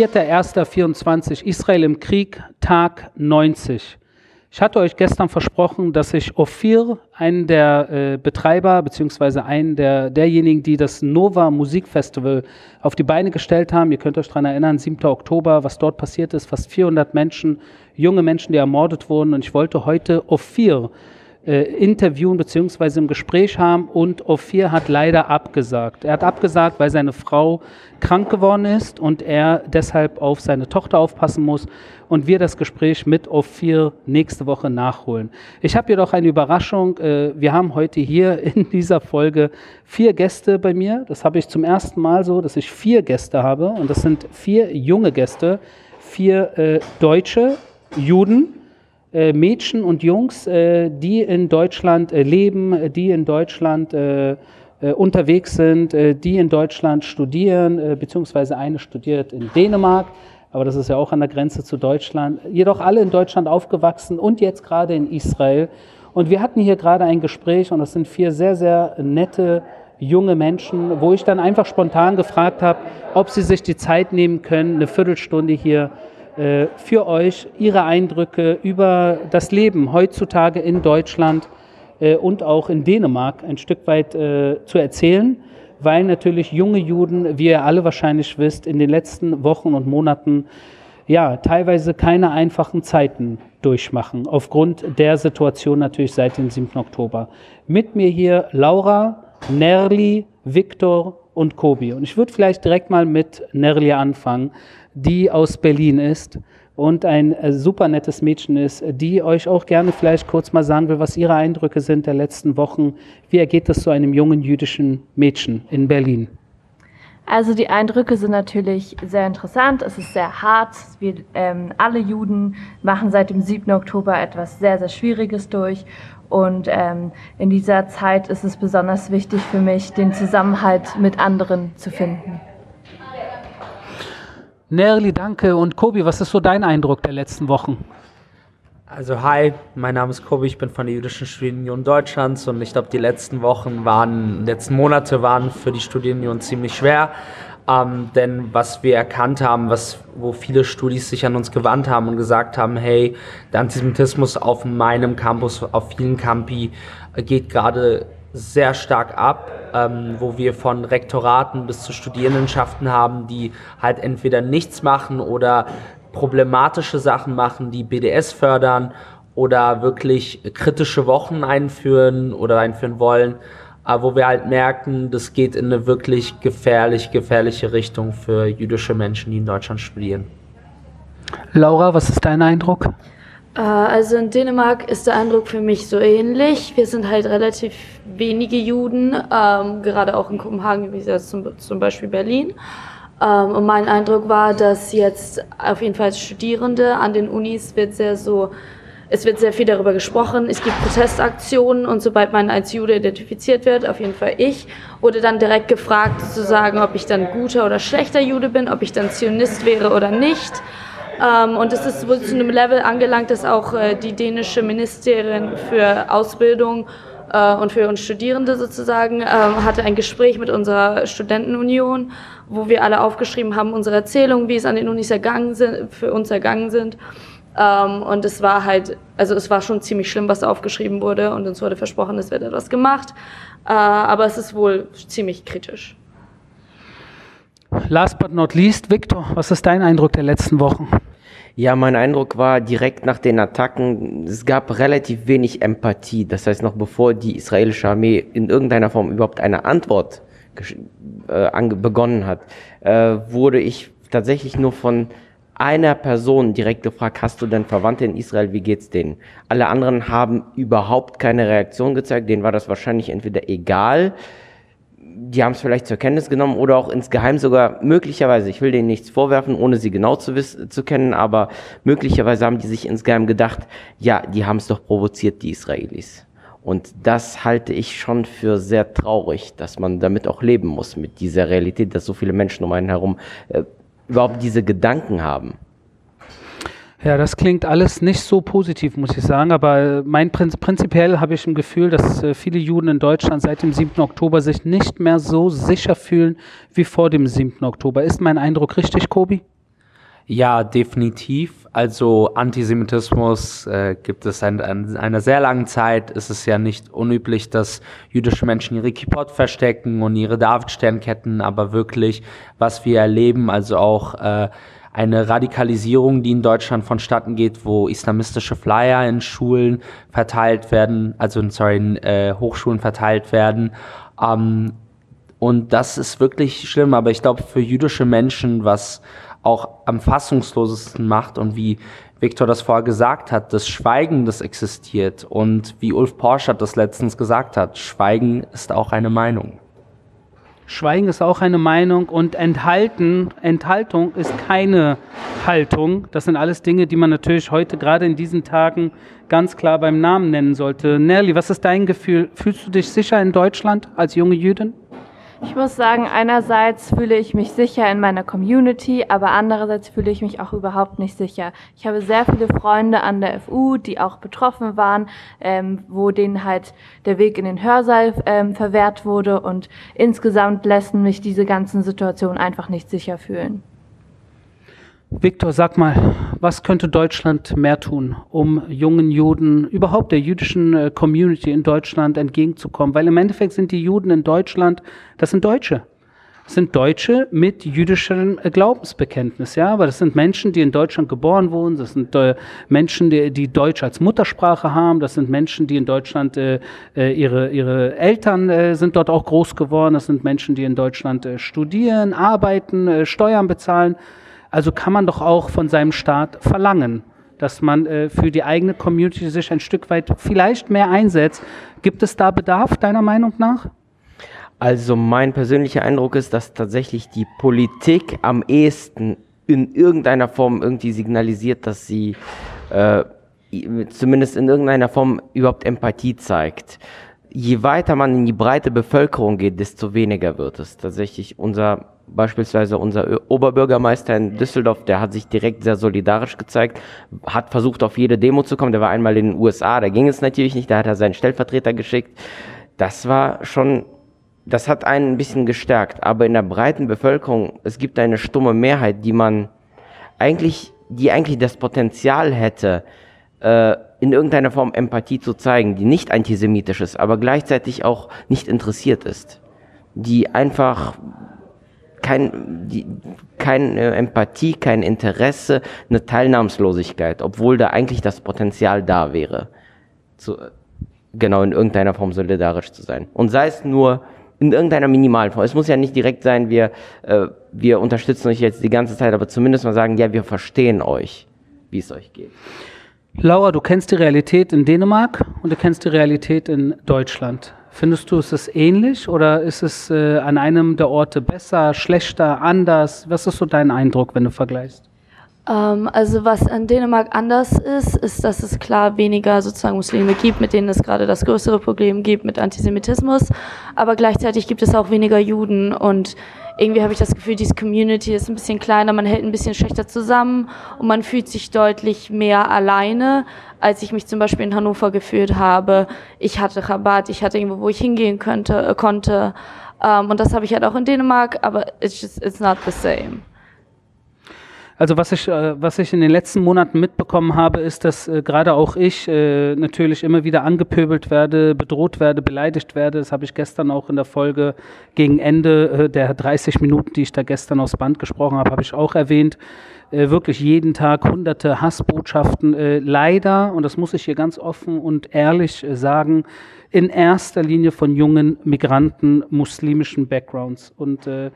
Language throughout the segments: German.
4.1.24 Israel im Krieg, Tag 90. Ich hatte euch gestern versprochen, dass ich Ophir, einen der äh, Betreiber, beziehungsweise einen der, derjenigen, die das Nova Musikfestival auf die Beine gestellt haben, ihr könnt euch daran erinnern, 7. Oktober, was dort passiert ist, fast 400 Menschen, junge Menschen, die ermordet wurden. Und ich wollte heute Ophir äh, interviewen bzw. im Gespräch haben und Ophir hat leider abgesagt. Er hat abgesagt, weil seine Frau krank geworden ist und er deshalb auf seine Tochter aufpassen muss und wir das Gespräch mit Ophir nächste Woche nachholen. Ich habe jedoch eine Überraschung. Äh, wir haben heute hier in dieser Folge vier Gäste bei mir. Das habe ich zum ersten Mal so, dass ich vier Gäste habe und das sind vier junge Gäste, vier äh, Deutsche, Juden, Mädchen und Jungs, äh, die in Deutschland äh, leben, die in Deutschland äh, äh, unterwegs sind, äh, die in Deutschland studieren, beziehungsweise eine studiert in Dänemark, aber das ist ja auch an der Grenze zu Deutschland, jedoch alle in Deutschland aufgewachsen und jetzt gerade in Israel. Und wir hatten hier gerade ein Gespräch und das sind vier sehr, sehr nette junge Menschen, wo ich dann einfach spontan gefragt habe, ob sie sich die Zeit nehmen können, eine Viertelstunde hier äh, für euch Ihre Eindrücke über das Leben heutzutage in Deutschland äh, und auch in Dänemark ein Stück weit äh, zu erzählen, weil natürlich junge Juden, wie ihr alle wahrscheinlich wisst, in den letzten Wochen und Monaten ja teilweise keine einfachen Zeiten durchmachen, aufgrund der Situation natürlich seit dem 7. Oktober. Mit mir hier Laura, Nerli, Viktor und Kobi. Und ich würde vielleicht direkt mal mit Nerli anfangen die aus Berlin ist und ein äh, super nettes Mädchen ist, die euch auch gerne vielleicht kurz mal sagen will, was ihre Eindrücke sind der letzten Wochen. Wie ergeht es so einem jungen jüdischen Mädchen in Berlin? Also die Eindrücke sind natürlich sehr interessant. Es ist sehr hart. Wir ähm, alle Juden machen seit dem 7. Oktober etwas sehr, sehr Schwieriges durch. Und ähm, in dieser Zeit ist es besonders wichtig für mich, den Zusammenhalt mit anderen zu finden. Nerli, danke. Und Kobi, was ist so dein Eindruck der letzten Wochen? Also hi, mein Name ist Kobi, ich bin von der Jüdischen Studienunion Deutschlands und ich glaube, die letzten Wochen waren, letzten Monate waren für die Studienunion ziemlich schwer. Ähm, denn was wir erkannt haben, was, wo viele Studis sich an uns gewandt haben und gesagt haben, hey, der Antisemitismus auf meinem Campus, auf vielen Campi geht gerade sehr stark ab, ähm, wo wir von Rektoraten bis zu Studierendenschaften haben, die halt entweder nichts machen oder problematische Sachen machen, die BDS fördern oder wirklich kritische Wochen einführen oder einführen wollen, äh, wo wir halt merken, das geht in eine wirklich gefährlich, gefährliche Richtung für jüdische Menschen, die in Deutschland studieren. Laura, was ist dein Eindruck? Äh, also in Dänemark ist der Eindruck für mich so ähnlich. Wir sind halt relativ wenige Juden, ähm, gerade auch in Kopenhagen, wie jetzt zum, zum Beispiel Berlin. Ähm, und mein Eindruck war, dass jetzt auf jeden Fall Studierende an den Unis wird sehr so, es wird sehr viel darüber gesprochen. Es gibt Protestaktionen und sobald man als Jude identifiziert wird, auf jeden Fall ich, wurde dann direkt gefragt zu sagen, ob ich dann guter oder schlechter Jude bin, ob ich dann Zionist wäre oder nicht. Ähm, und es ist wohl zu einem Level angelangt, dass auch äh, die dänische Ministerin für Ausbildung äh, und für uns Studierende sozusagen äh, hatte ein Gespräch mit unserer Studentenunion, wo wir alle aufgeschrieben haben, unsere Erzählungen, wie es an den Unis ergangen sind, für uns ergangen sind. Ähm, und es war halt, also es war schon ziemlich schlimm, was aufgeschrieben wurde und uns wurde versprochen, es wird etwas gemacht. Äh, aber es ist wohl ziemlich kritisch. Last but not least, Victor, was ist dein Eindruck der letzten Wochen? Ja, mein Eindruck war direkt nach den Attacken, es gab relativ wenig Empathie. Das heißt, noch bevor die israelische Armee in irgendeiner Form überhaupt eine Antwort äh, begonnen hat, äh, wurde ich tatsächlich nur von einer Person direkt gefragt, hast du denn Verwandte in Israel, wie geht's denen? Alle anderen haben überhaupt keine Reaktion gezeigt, denen war das wahrscheinlich entweder egal, die haben es vielleicht zur Kenntnis genommen oder auch insgeheim sogar möglicherweise, ich will denen nichts vorwerfen, ohne sie genau zu, wissen, zu kennen, aber möglicherweise haben die sich insgeheim gedacht, ja, die haben es doch provoziert, die Israelis. Und das halte ich schon für sehr traurig, dass man damit auch leben muss, mit dieser Realität, dass so viele Menschen um einen herum äh, überhaupt diese Gedanken haben. Ja, das klingt alles nicht so positiv, muss ich sagen, aber äh, mein Prinzip, prinzipiell habe ich ein Gefühl, dass äh, viele Juden in Deutschland seit dem 7. Oktober sich nicht mehr so sicher fühlen wie vor dem 7. Oktober. Ist mein Eindruck richtig, Kobi? Ja, definitiv. Also Antisemitismus äh, gibt es seit ein, einer sehr langen Zeit. Es ist ja nicht unüblich, dass jüdische Menschen ihre Kippot verstecken und ihre Davidsternketten, aber wirklich, was wir erleben, also auch äh, eine Radikalisierung, die in Deutschland vonstatten geht, wo islamistische Flyer in Schulen verteilt werden, also sorry, in äh, Hochschulen verteilt werden. Ähm, und das ist wirklich schlimm, aber ich glaube, für jüdische Menschen, was auch am fassungslosesten macht und wie Viktor das vorher gesagt hat, das Schweigen, das existiert und wie Ulf Porsche das letztens gesagt hat, Schweigen ist auch eine Meinung. Schweigen ist auch eine Meinung und Enthalten, Enthaltung ist keine Haltung. Das sind alles Dinge, die man natürlich heute gerade in diesen Tagen ganz klar beim Namen nennen sollte. Nerli, was ist dein Gefühl? Fühlst du dich sicher in Deutschland als junge Jüdin? Ich muss sagen, einerseits fühle ich mich sicher in meiner Community, aber andererseits fühle ich mich auch überhaupt nicht sicher. Ich habe sehr viele Freunde an der FU, die auch betroffen waren, ähm, wo denen halt der Weg in den Hörsaal ähm, verwehrt wurde und insgesamt lassen mich diese ganzen Situationen einfach nicht sicher fühlen. Viktor, sag mal, was könnte Deutschland mehr tun, um jungen Juden, überhaupt der jüdischen äh, Community in Deutschland entgegenzukommen? Weil im Endeffekt sind die Juden in Deutschland, das sind Deutsche. Das sind Deutsche mit jüdischem äh, Glaubensbekenntnis, ja, aber das sind Menschen, die in Deutschland geboren wurden, das sind äh, Menschen, die, die Deutsch als Muttersprache haben, das sind Menschen, die in Deutschland, äh, äh ihre, ihre Eltern äh, sind dort auch groß geworden, das sind Menschen, die in Deutschland studieren, arbeiten, Steuern bezahlen. Also kann man doch auch von seinem Staat verlangen, dass man äh, für die eigene Community sich ein Stück weit vielleicht mehr einsetzt. Gibt es da Bedarf deiner Meinung nach? Also mein persönlicher Eindruck ist, dass tatsächlich die Politik am ehesten in irgendeiner Form irgendwie signalisiert, dass sie äh, zumindest in irgendeiner Form überhaupt Empathie zeigt. Je weiter man in die breite Bevölkerung geht, desto weniger wird es. Tatsächlich unser Beispielsweise unser Oberbürgermeister in Düsseldorf, der hat sich direkt sehr solidarisch gezeigt, hat versucht, auf jede Demo zu kommen. Der war einmal in den USA, da ging es natürlich nicht, da hat er seinen Stellvertreter geschickt. Das war schon, das hat einen ein bisschen gestärkt. Aber in der breiten Bevölkerung, es gibt eine stumme Mehrheit, die man eigentlich, die eigentlich das Potenzial hätte, äh, in irgendeiner Form Empathie zu zeigen, die nicht antisemitisch ist, aber gleichzeitig auch nicht interessiert ist. Die einfach kein, die, keine Empathie, kein Interesse, eine Teilnahmslosigkeit, obwohl da eigentlich das Potenzial da wäre, zu, genau in irgendeiner Form solidarisch zu sein. Und sei es nur in irgendeiner minimalen Form. Es muss ja nicht direkt sein, wir, äh, wir unterstützen euch jetzt die ganze Zeit, aber zumindest mal sagen, ja, wir verstehen euch, wie es euch geht. Laura, du kennst die Realität in Dänemark und du kennst die Realität in Deutschland. Findest du, ist es ähnlich oder ist es äh, an einem der Orte besser, schlechter, anders? Was ist so dein Eindruck, wenn du vergleichst? Ähm, also was in Dänemark anders ist, ist, dass es klar weniger sozusagen Muslime gibt, mit denen es gerade das größere Problem gibt mit Antisemitismus, aber gleichzeitig gibt es auch weniger Juden und irgendwie habe ich das Gefühl, diese Community ist ein bisschen kleiner, man hält ein bisschen schlechter zusammen und man fühlt sich deutlich mehr alleine, als ich mich zum Beispiel in Hannover gefühlt habe. Ich hatte Rabatt, ich hatte irgendwo, wo ich hingehen könnte, äh, konnte. Ähm, und das habe ich halt auch in Dänemark, aber it's just, it's not the same. Also was ich, äh, was ich in den letzten Monaten mitbekommen habe, ist, dass äh, gerade auch ich äh, natürlich immer wieder angepöbelt werde, bedroht werde, beleidigt werde. Das habe ich gestern auch in der Folge gegen Ende äh, der 30 Minuten, die ich da gestern aufs Band gesprochen habe, habe ich auch erwähnt. Äh, wirklich jeden Tag hunderte Hassbotschaften. Äh, leider, und das muss ich hier ganz offen und ehrlich sagen, in erster Linie von jungen Migranten muslimischen Backgrounds und äh,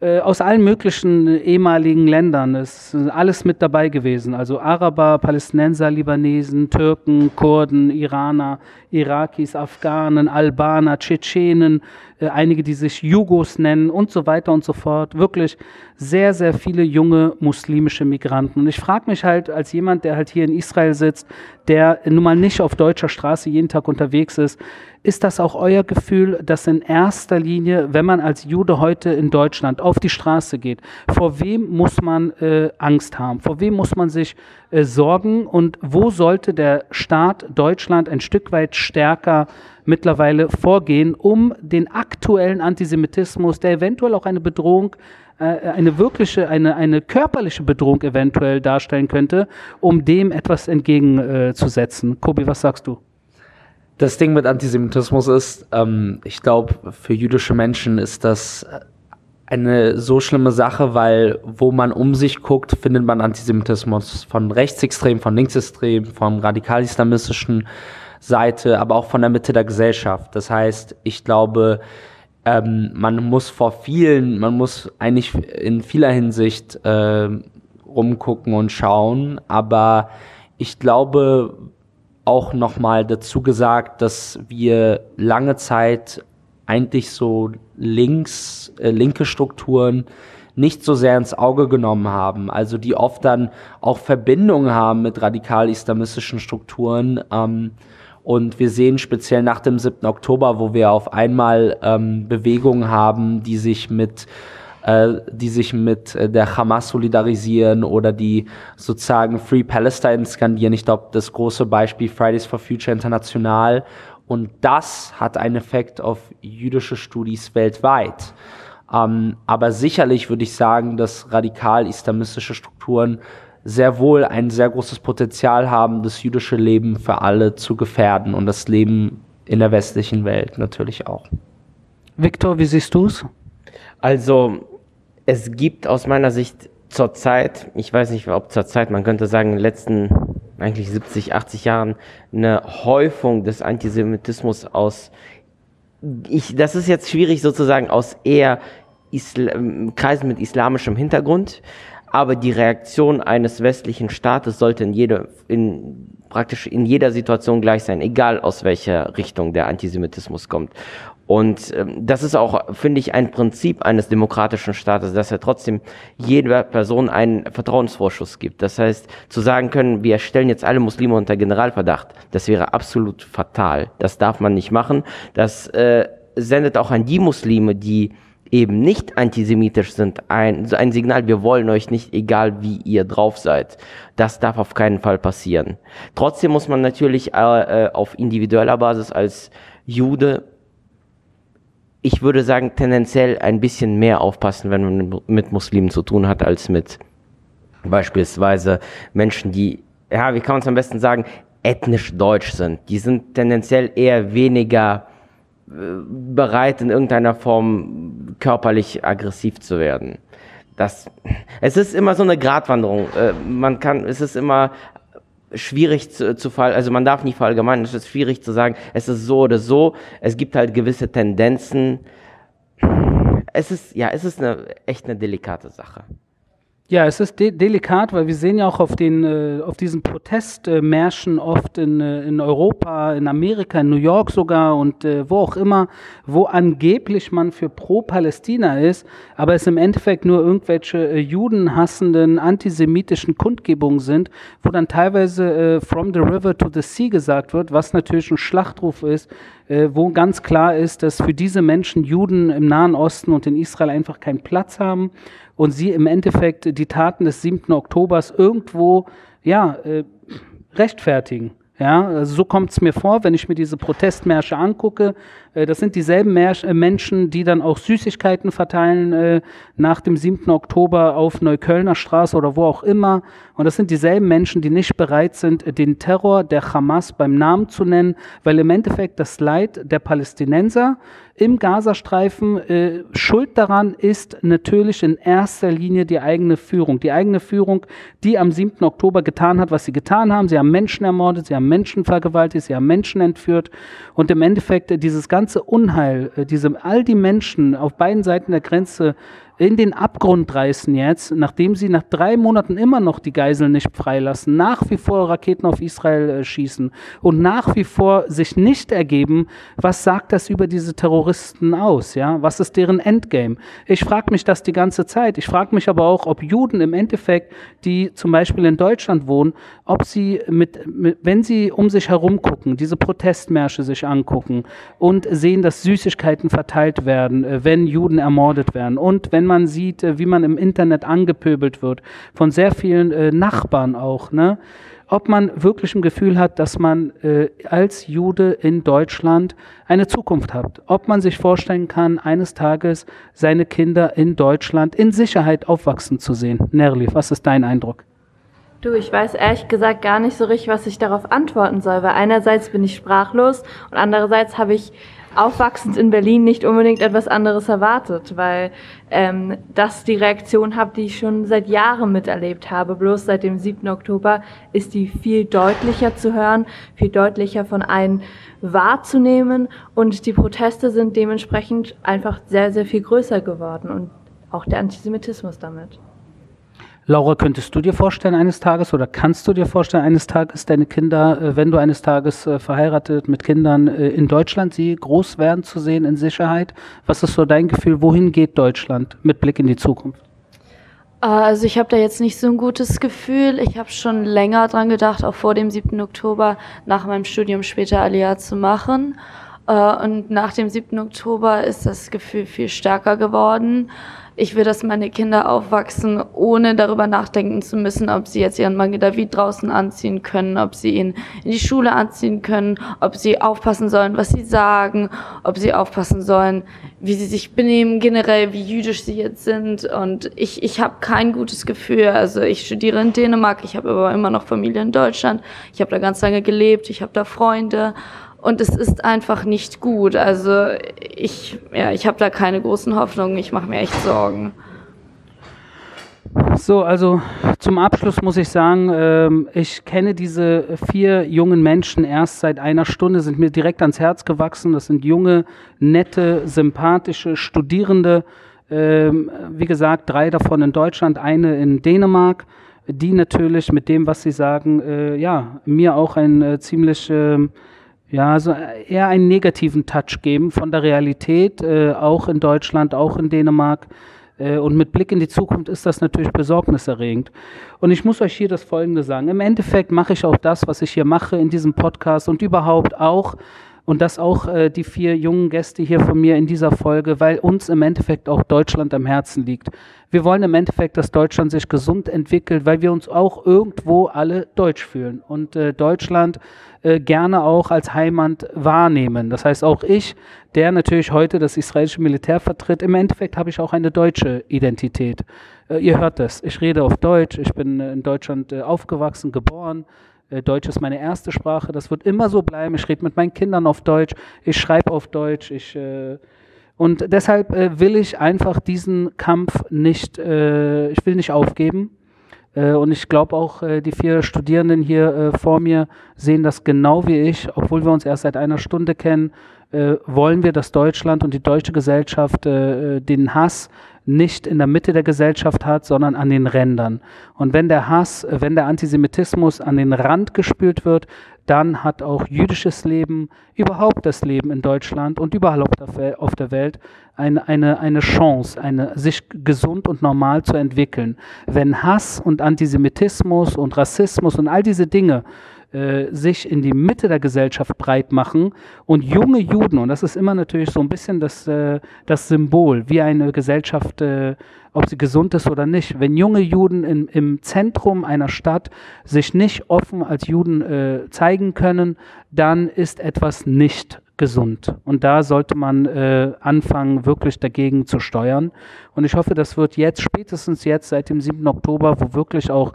äh, aus allen möglichen ehemaligen Ländern. Ist alles mit dabei gewesen. Also Araber, Palästinenser, Libanesen, Türken, Kurden, Iraner, Irakis, Afghanen, Albaner, Tschetschenen, äh, einige, die sich Jugos nennen und so weiter und so fort. Wirklich sehr, sehr viele junge muslimische Migranten. Und ich frage mich halt als jemand, der halt hier in Israel sitzt, der nun mal nicht auf deutscher Straße jeden Tag unterwegs ist, ist das auch euer Gefühl, dass in erster Linie, wenn man als Jude heute in Deutschland auf die Straße geht, vor wem muss man äh, Angst haben? Vor wem muss man sich äh, sorgen? Und wo sollte der Staat Deutschland ein Stück weit stärker mittlerweile vorgehen, um den aktuellen Antisemitismus, der eventuell auch eine Bedrohung äh, eine wirkliche, eine, eine körperliche Bedrohung eventuell darstellen könnte, um dem etwas entgegenzusetzen. Äh, Kobi, was sagst du? Das Ding mit Antisemitismus ist, ähm, ich glaube, für jüdische Menschen ist das eine so schlimme Sache, weil wo man um sich guckt, findet man Antisemitismus von rechtsextrem, von linksextrem, vom radikal-islamistischen Seite, aber auch von der Mitte der Gesellschaft. Das heißt, ich glaube, ähm, man muss vor vielen, man muss eigentlich in vieler Hinsicht äh, rumgucken und schauen, aber ich glaube auch nochmal dazu gesagt, dass wir lange Zeit eigentlich so links, äh, linke Strukturen nicht so sehr ins Auge genommen haben, also die oft dann auch Verbindungen haben mit radikal-islamistischen Strukturen. Ähm, und wir sehen speziell nach dem 7. Oktober, wo wir auf einmal ähm, Bewegungen haben, die sich mit äh, die sich mit äh, der Hamas solidarisieren oder die sozusagen Free Palestine skandieren. Ich glaube, das große Beispiel Fridays for Future International und das hat einen Effekt auf jüdische Studis weltweit. Ähm, aber sicherlich würde ich sagen, dass radikal-islamistische Strukturen sehr wohl ein sehr großes Potenzial haben, das jüdische Leben für alle zu gefährden und das Leben in der westlichen Welt natürlich auch. Viktor, wie siehst du es? Also, es gibt aus meiner Sicht zurzeit, ich weiß nicht, ob zurzeit, man könnte sagen, in den letzten eigentlich 70, 80 Jahren eine Häufung des Antisemitismus aus, ich, das ist jetzt schwierig sozusagen aus eher Isla Kreisen mit islamischem Hintergrund, aber die Reaktion eines westlichen Staates sollte in jeder, in, praktisch in jeder Situation gleich sein, egal aus welcher Richtung der Antisemitismus kommt. Und ähm, das ist auch, finde ich, ein Prinzip eines demokratischen Staates, dass er trotzdem jeder Person einen Vertrauensvorschuss gibt. Das heißt, zu sagen können, wir stellen jetzt alle Muslime unter Generalverdacht, das wäre absolut fatal. Das darf man nicht machen. Das äh, sendet auch an die Muslime, die eben nicht antisemitisch sind, ein, ein Signal, wir wollen euch nicht, egal wie ihr drauf seid. Das darf auf keinen Fall passieren. Trotzdem muss man natürlich äh, äh auf individueller Basis als Jude ich würde sagen, tendenziell ein bisschen mehr aufpassen, wenn man mit Muslimen zu tun hat, als mit beispielsweise Menschen, die, ja, wie kann man es am besten sagen, ethnisch deutsch sind. Die sind tendenziell eher weniger äh, bereit, in irgendeiner Form körperlich aggressiv zu werden. Das, es ist immer so eine Gratwanderung. Äh, man kann, es ist immer schwierig zu, zu fall, also man darf nicht verallgemeinern, es ist schwierig zu sagen, es ist so oder so. Es gibt halt gewisse Tendenzen. Es ist, ja, es ist eine, echt eine delikate Sache. Ja, es ist de delikat, weil wir sehen ja auch auf, den, äh, auf diesen Protestmärschen oft in, äh, in Europa, in Amerika, in New York sogar und äh, wo auch immer, wo angeblich man für pro-Palästina ist, aber es im Endeffekt nur irgendwelche äh, judenhassenden, antisemitischen Kundgebungen sind, wo dann teilweise äh, from the river to the sea gesagt wird, was natürlich ein Schlachtruf ist, äh, wo ganz klar ist, dass für diese Menschen Juden im Nahen Osten und in Israel einfach keinen Platz haben und sie im Endeffekt die Taten des 7. Oktobers irgendwo ja, äh, rechtfertigen. Ja, also so kommt es mir vor, wenn ich mir diese Protestmärsche angucke. Äh, das sind dieselben äh, Menschen, die dann auch Süßigkeiten verteilen äh, nach dem 7. Oktober auf Neuköllner Straße oder wo auch immer. Und das sind dieselben Menschen, die nicht bereit sind, den Terror der Hamas beim Namen zu nennen, weil im Endeffekt das Leid der Palästinenser im Gazastreifen. Äh, Schuld daran ist natürlich in erster Linie die eigene Führung. Die eigene Führung, die am 7. Oktober getan hat, was sie getan haben. Sie haben Menschen ermordet, sie haben Menschen vergewaltigt, sie haben Menschen entführt. Und im Endeffekt dieses ganze Unheil, äh, diese, all die Menschen auf beiden Seiten der Grenze in den Abgrund reißen jetzt, nachdem sie nach drei Monaten immer noch die Geiseln nicht freilassen, nach wie vor Raketen auf Israel äh, schießen und nach wie vor sich nicht ergeben, was sagt das über diese Terroristen aus? Ja? Was ist deren Endgame? Ich frage mich das die ganze Zeit. Ich frage mich aber auch, ob Juden im Endeffekt, die zum Beispiel in Deutschland wohnen, ob sie mit, mit wenn sie um sich herum gucken, diese Protestmärsche sich angucken und sehen, dass Süßigkeiten verteilt werden, äh, wenn Juden ermordet werden und wenn wenn man sieht, äh, wie man im Internet angepöbelt wird, von sehr vielen äh, Nachbarn auch, ne? ob man wirklich ein Gefühl hat, dass man äh, als Jude in Deutschland eine Zukunft hat. Ob man sich vorstellen kann, eines Tages seine Kinder in Deutschland in Sicherheit aufwachsen zu sehen. Nerli, was ist dein Eindruck? Du, ich weiß ehrlich gesagt gar nicht so richtig, was ich darauf antworten soll, weil einerseits bin ich sprachlos und andererseits habe ich aufwachsend in Berlin nicht unbedingt etwas anderes erwartet, weil ähm, das die Reaktion habe, die ich schon seit Jahren miterlebt habe. Bloß seit dem 7. Oktober ist die viel deutlicher zu hören, viel deutlicher von allen wahrzunehmen und die Proteste sind dementsprechend einfach sehr, sehr viel größer geworden und auch der Antisemitismus damit. Laura, könntest du dir vorstellen eines Tages oder kannst du dir vorstellen eines Tages deine Kinder, äh, wenn du eines Tages äh, verheiratet mit Kindern äh, in Deutschland sie groß werden zu sehen in Sicherheit? Was ist so dein Gefühl? Wohin geht Deutschland mit Blick in die Zukunft? Also ich habe da jetzt nicht so ein gutes Gefühl. Ich habe schon länger dran gedacht, auch vor dem 7. Oktober nach meinem Studium später Aliyah zu machen. Und nach dem 7. Oktober ist das Gefühl viel stärker geworden ich will, dass meine Kinder aufwachsen, ohne darüber nachdenken zu müssen, ob sie jetzt ihren Mangel David draußen anziehen können, ob sie ihn in die Schule anziehen können, ob sie aufpassen sollen, was sie sagen, ob sie aufpassen sollen, wie sie sich benehmen, generell, wie jüdisch sie jetzt sind. Und ich, ich habe kein gutes Gefühl. Also ich studiere in Dänemark, ich habe aber immer noch Familie in Deutschland, ich habe da ganz lange gelebt, ich habe da Freunde und es ist einfach nicht gut. Also ich, ja, ich habe da keine großen Hoffnungen. Ich mache mir echt Sorgen. So, also zum Abschluss muss ich sagen, ähm, ich kenne diese vier jungen Menschen erst seit einer Stunde, sind mir direkt ans Herz gewachsen. Das sind junge, nette, sympathische Studierende. Ähm, wie gesagt, drei davon in Deutschland, eine in Dänemark, die natürlich mit dem, was sie sagen, äh, ja, mir auch ein äh, ziemlich äh, ja, also eher einen negativen Touch geben von der Realität, äh, auch in Deutschland, auch in Dänemark. Äh, und mit Blick in die Zukunft ist das natürlich besorgniserregend. Und ich muss euch hier das Folgende sagen. Im Endeffekt mache ich auch das, was ich hier mache in diesem Podcast und überhaupt auch, und das auch äh, die vier jungen Gäste hier von mir in dieser Folge, weil uns im Endeffekt auch Deutschland am Herzen liegt. Wir wollen im Endeffekt, dass Deutschland sich gesund entwickelt, weil wir uns auch irgendwo alle deutsch fühlen und äh, Deutschland äh, gerne auch als Heimat wahrnehmen. Das heißt, auch ich, der natürlich heute das israelische Militär vertritt, im Endeffekt habe ich auch eine deutsche Identität. Äh, ihr hört das, ich rede auf Deutsch, ich bin in Deutschland äh, aufgewachsen, geboren. Äh, Deutsch ist meine erste Sprache, das wird immer so bleiben. Ich rede mit meinen Kindern auf Deutsch, ich schreibe auf Deutsch, ich äh, und deshalb äh, will ich einfach diesen Kampf nicht, ich will nicht aufgeben. Und ich glaube auch, die vier Studierenden hier vor mir sehen das genau wie ich, obwohl wir uns erst seit einer Stunde kennen, wollen wir, dass Deutschland und die deutsche Gesellschaft den Hass nicht in der Mitte der Gesellschaft hat, sondern an den Rändern. Und wenn der Hass, wenn der Antisemitismus an den Rand gespült wird, dann hat auch jüdisches Leben, überhaupt das Leben in Deutschland und überall auf der Welt eine, eine, eine Chance, eine, sich gesund und normal zu entwickeln. Wenn Hass und Antisemitismus und Rassismus und all diese Dinge äh, sich in die Mitte der Gesellschaft breit machen und junge Juden, und das ist immer natürlich so ein bisschen das, äh, das Symbol, wie eine Gesellschaft, äh, ob sie gesund ist oder nicht, wenn junge Juden in, im Zentrum einer Stadt sich nicht offen als Juden äh, zeigen können, dann ist etwas nicht gesund. Und da sollte man äh, anfangen, wirklich dagegen zu steuern. Und ich hoffe, das wird jetzt, spätestens jetzt, seit dem 7. Oktober, wo wirklich auch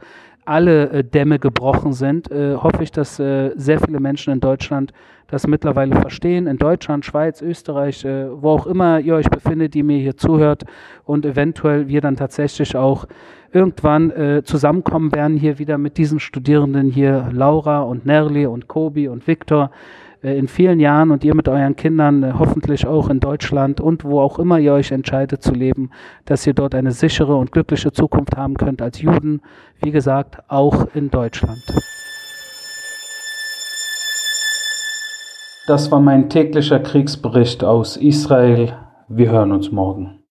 alle äh, Dämme gebrochen sind, äh, hoffe ich, dass äh, sehr viele Menschen in Deutschland das mittlerweile verstehen. In Deutschland, Schweiz, Österreich, wo auch immer ihr euch befindet, die mir hier zuhört und eventuell wir dann tatsächlich auch irgendwann äh, zusammenkommen werden hier wieder mit diesen Studierenden hier, Laura und Nerli und Kobi und Viktor in vielen Jahren und ihr mit euren Kindern äh, hoffentlich auch in Deutschland und wo auch immer ihr euch entscheidet zu leben, dass ihr dort eine sichere und glückliche Zukunft haben könnt als Juden, wie gesagt, auch in Deutschland. Das war mein täglicher Kriegsbericht aus Israel. Wir hören uns morgen.